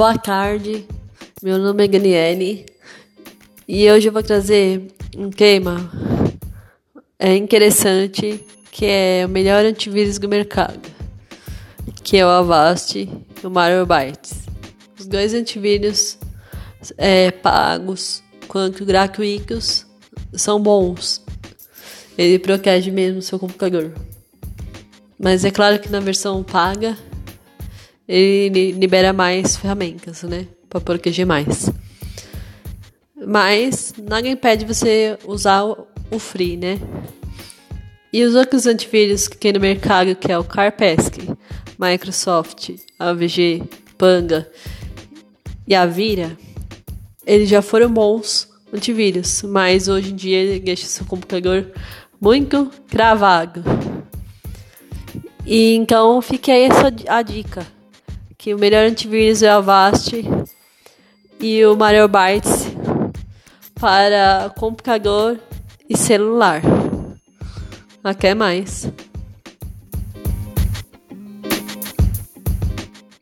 Boa tarde, meu nome é Ganiele e hoje eu vou trazer um tema é interessante que é o melhor antivírus do mercado, que é o Avast e o Malwarebytes. Os dois antivírus é, pagos quanto gratuitos são bons. Ele protege mesmo seu computador. Mas é claro que na versão paga ele libera mais ferramentas, né? Para proteger mais. Mas nada impede você usar o free, né? E os outros antivírus que tem no mercado, que é o Carpesk, Microsoft, AVG, Panga e a Vira, eles já foram bons antivírus, mas hoje em dia ele deixa seu computador muito cravado. E então fique aí essa a dica que o melhor antivírus é o Avast e o Malwarebytes para computador e celular. Até mais.